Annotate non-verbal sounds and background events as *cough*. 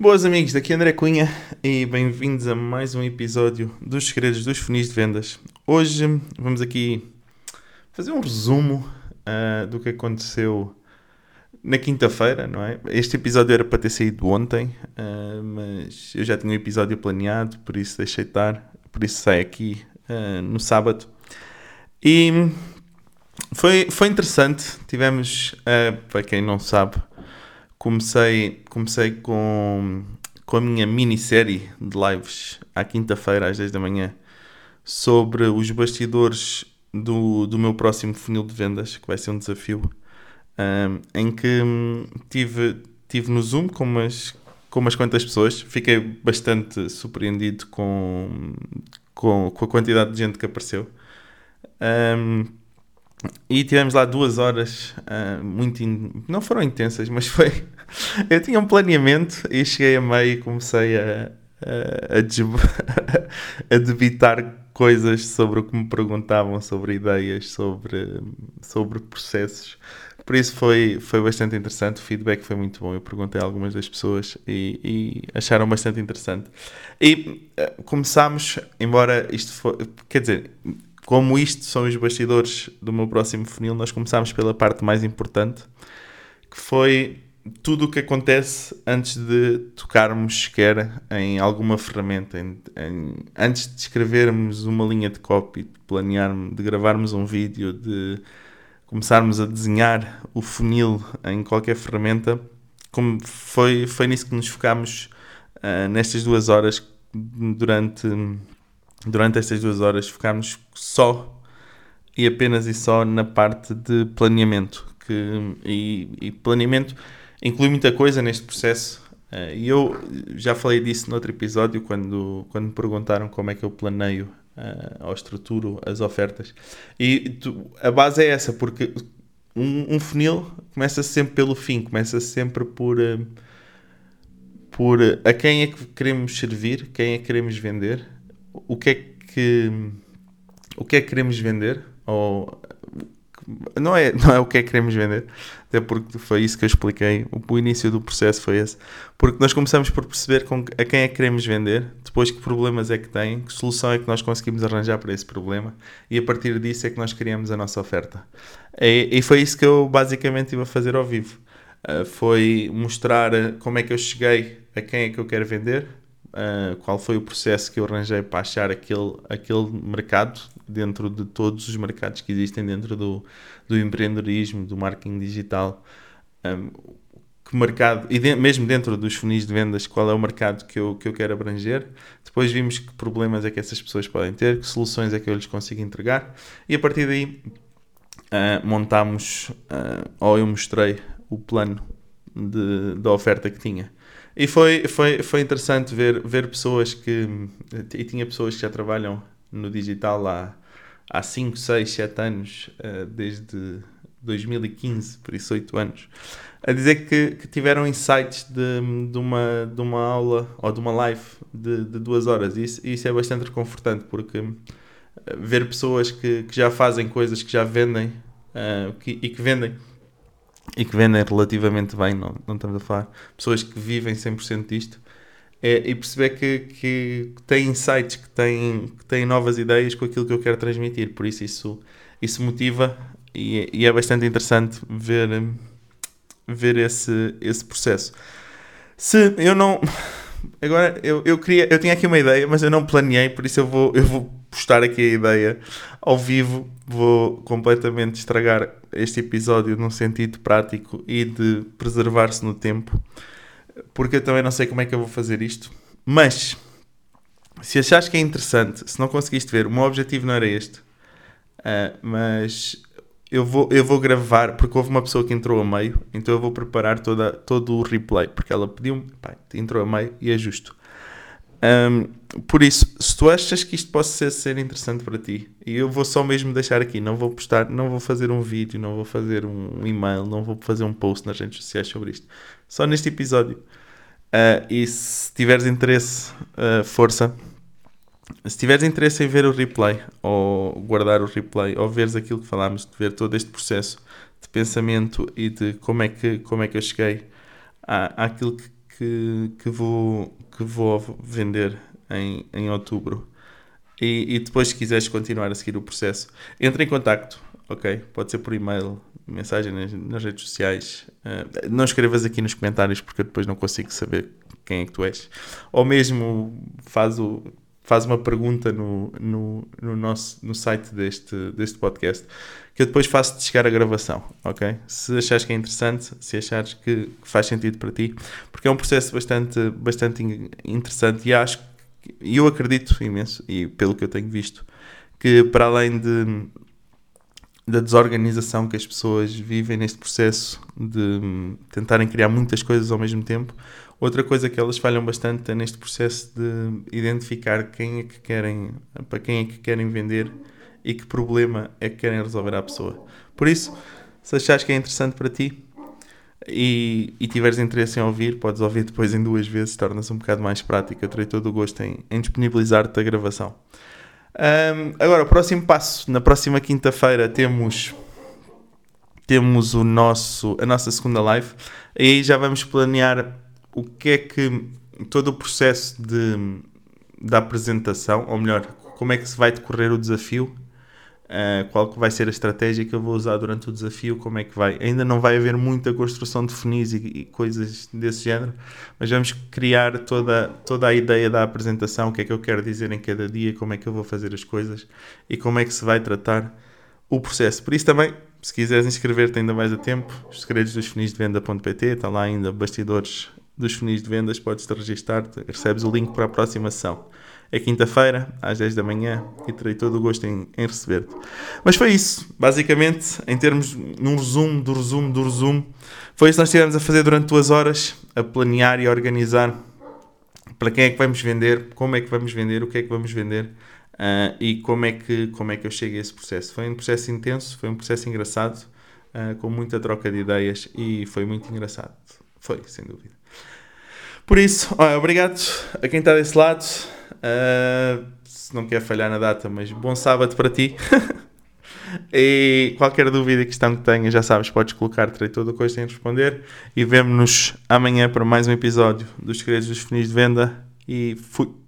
Boas amigos, daqui é André Cunha e bem-vindos a mais um episódio dos Segredos dos Funis de Vendas. Hoje vamos aqui fazer um resumo uh, do que aconteceu na quinta-feira, não é? Este episódio era para ter saído ontem, uh, mas eu já tinha um episódio planeado, por isso deixei estar, por isso sai aqui uh, no sábado. E foi, foi interessante, tivemos, para quem não sabe, comecei, comecei com, com a minha minissérie de lives à quinta-feira às 10 da manhã sobre os bastidores do, do meu próximo funil de vendas, que vai ser um desafio, um, em que hum, tive, tive no Zoom com umas, com umas quantas pessoas. Fiquei bastante surpreendido com, com, com a quantidade de gente que apareceu. Um, e tivemos lá duas horas uh, muito. In... Não foram intensas, mas foi. *laughs* Eu tinha um planeamento e cheguei a meio e comecei a, a, a, *laughs* a debitar coisas sobre o que me perguntavam, sobre ideias, sobre, sobre processos. Por isso foi, foi bastante interessante, o feedback foi muito bom. Eu perguntei a algumas das pessoas e, e acharam bastante interessante. E uh, começámos, embora isto for. Quer dizer, como isto são os bastidores do meu próximo funil, nós começámos pela parte mais importante, que foi tudo o que acontece antes de tocarmos sequer em alguma ferramenta, em, em, antes de escrevermos uma linha de copy, de planearmos, de gravarmos um vídeo, de começarmos a desenhar o funil em qualquer ferramenta, como foi, foi nisso que nos focámos uh, nestas duas horas durante durante estas duas horas focámos só e apenas e só na parte de planeamento. Que, e, e planeamento inclui muita coisa neste processo. Uh, e eu já falei disso no outro episódio, quando, quando me perguntaram como é que eu planeio uh, ou estruturo as ofertas. E tu, a base é essa, porque um, um funil começa sempre pelo fim, começa sempre por, uh, por a quem é que queremos servir, quem é que queremos vender o que é que o que é que queremos vender ou não é, não é o que é que queremos vender, até porque foi isso que eu expliquei. O, início do processo foi esse. Porque nós começamos por perceber com, a quem é que queremos vender, depois que problemas é que tem, que solução é que nós conseguimos arranjar para esse problema, e a partir disso é que nós criamos a nossa oferta. E, e foi isso que eu basicamente estive a fazer ao vivo. Uh, foi mostrar como é que eu cheguei a quem é que eu quero vender, uh, qual foi o processo que eu arranjei para achar aquele, aquele mercado dentro de todos os mercados que existem dentro do, do empreendedorismo, do marketing digital. Um, que mercado, e de, mesmo dentro dos funis de vendas, qual é o mercado que eu, que eu quero abranger. Depois vimos que problemas é que essas pessoas podem ter, que soluções é que eu lhes consigo entregar, e a partir daí uh, montámos, uh, ou eu mostrei o plano de, da oferta que tinha. E foi, foi, foi interessante ver, ver pessoas que. E tinha pessoas que já trabalham no digital há, há 5, 6, 7 anos, uh, desde 2015, por isso 8 anos, a dizer que, que tiveram insights de, de, uma, de uma aula ou de uma live de, de duas horas. E isso, isso é bastante reconfortante, porque eh, ver pessoas que, que já fazem coisas, que já vendem uh, que, e que vendem e que vendem relativamente bem, não, não estamos a falar pessoas que vivem 100% disto, é, e perceber que, que têm insights, que têm, que têm novas ideias com aquilo que eu quero transmitir. Por isso, isso, isso motiva e, e é bastante interessante ver, ver esse, esse processo. Se eu não. Agora, eu, eu, queria, eu tinha aqui uma ideia, mas eu não planeei, por isso eu vou, eu vou postar aqui a ideia ao vivo. Vou completamente estragar este episódio num sentido prático e de preservar-se no tempo, porque eu também não sei como é que eu vou fazer isto. Mas, se achares que é interessante, se não conseguiste ver, o meu objetivo não era este, uh, mas eu vou, eu vou gravar, porque houve uma pessoa que entrou a meio, então eu vou preparar toda, todo o replay, porque ela pediu-me, entrou a meio e é justo. Um, por isso, se tu achas que isto possa ser, ser, interessante para ti, e eu vou só mesmo deixar aqui, não vou postar, não vou fazer um vídeo, não vou fazer um e-mail, não vou fazer um post nas redes sociais sobre isto, só neste episódio. Uh, e se tiveres interesse, uh, força. Se tiveres interesse em ver o replay, ou guardar o replay, ou veres aquilo que falámos, de ver todo este processo de pensamento e de como é que, como é que eu cheguei à, àquilo que que, que, vou, que vou vender em, em outubro. E, e depois, se quiseres continuar a seguir o processo, entre em contacto, ok? Pode ser por e-mail, mensagem nas, nas redes sociais. Uh, não escrevas aqui nos comentários porque depois não consigo saber quem é que tu és. Ou mesmo faz, o, faz uma pergunta no, no, no, nosso, no site deste, deste podcast que eu depois faço-te chegar a gravação, ok? Se achares que é interessante, se achares que, que, faz sentido para ti, porque é um processo bastante, bastante interessante e acho e eu acredito imenso, e pelo que eu tenho visto, que para além de, da desorganização que as pessoas vivem neste processo de tentarem criar muitas coisas ao mesmo tempo, outra coisa que elas falham bastante é neste processo de identificar quem é que querem, para quem é que querem vender e que problema é que querem resolver à pessoa. Por isso, se achares que é interessante para ti, e, e tiveres interesse em ouvir, podes ouvir depois em duas vezes, torna-se um bocado mais prático. Eu terei todo o gosto em, em disponibilizar-te a gravação. Um, agora, o próximo passo, na próxima quinta-feira temos temos o nosso, a nossa segunda live. E aí já vamos planear o que é que todo o processo de, da apresentação, ou melhor, como é que se vai decorrer o desafio Uh, qual que vai ser a estratégia que eu vou usar durante o desafio, como é que vai. Ainda não vai haver muita construção de funis e, e, coisas desse género, mas vamos criar toda, toda a ideia da apresentação, o que é que eu quero dizer em cada dia, como é que eu vou fazer as coisas e como é que se vai tratar o processo. Por isso também, se quiseres inscrever-te ainda mais a tempo, os segredos dos funis de venda.pt, está lá ainda bastidores dos funis de vendas, podes-te registar, recebes o link para a próxima sessão. É quinta-feira, às 10 da manhã, e terei todo o gosto em, em receber-te. Mas foi isso, basicamente, em termos, num resumo do resumo do resumo, foi isso que nós estivemos a fazer durante duas horas, a planear e a organizar para quem é que vamos vender, como é que vamos vender, o que é que vamos vender uh, e como é, que, como é que eu chego a esse processo. Foi um processo intenso, foi um processo engraçado, uh, com muita troca de ideias e foi muito engraçado. Foi, sem dúvida. Por isso, olha, obrigado a quem está desse lado. Uh, se não quer falhar na data, mas bom sábado para ti. *laughs* e qualquer dúvida, questão que tenha, já sabes, podes colocar, terei todo o coisa em responder. E vemo-nos amanhã para mais um episódio dos Segredos dos Finis de Venda. E fui!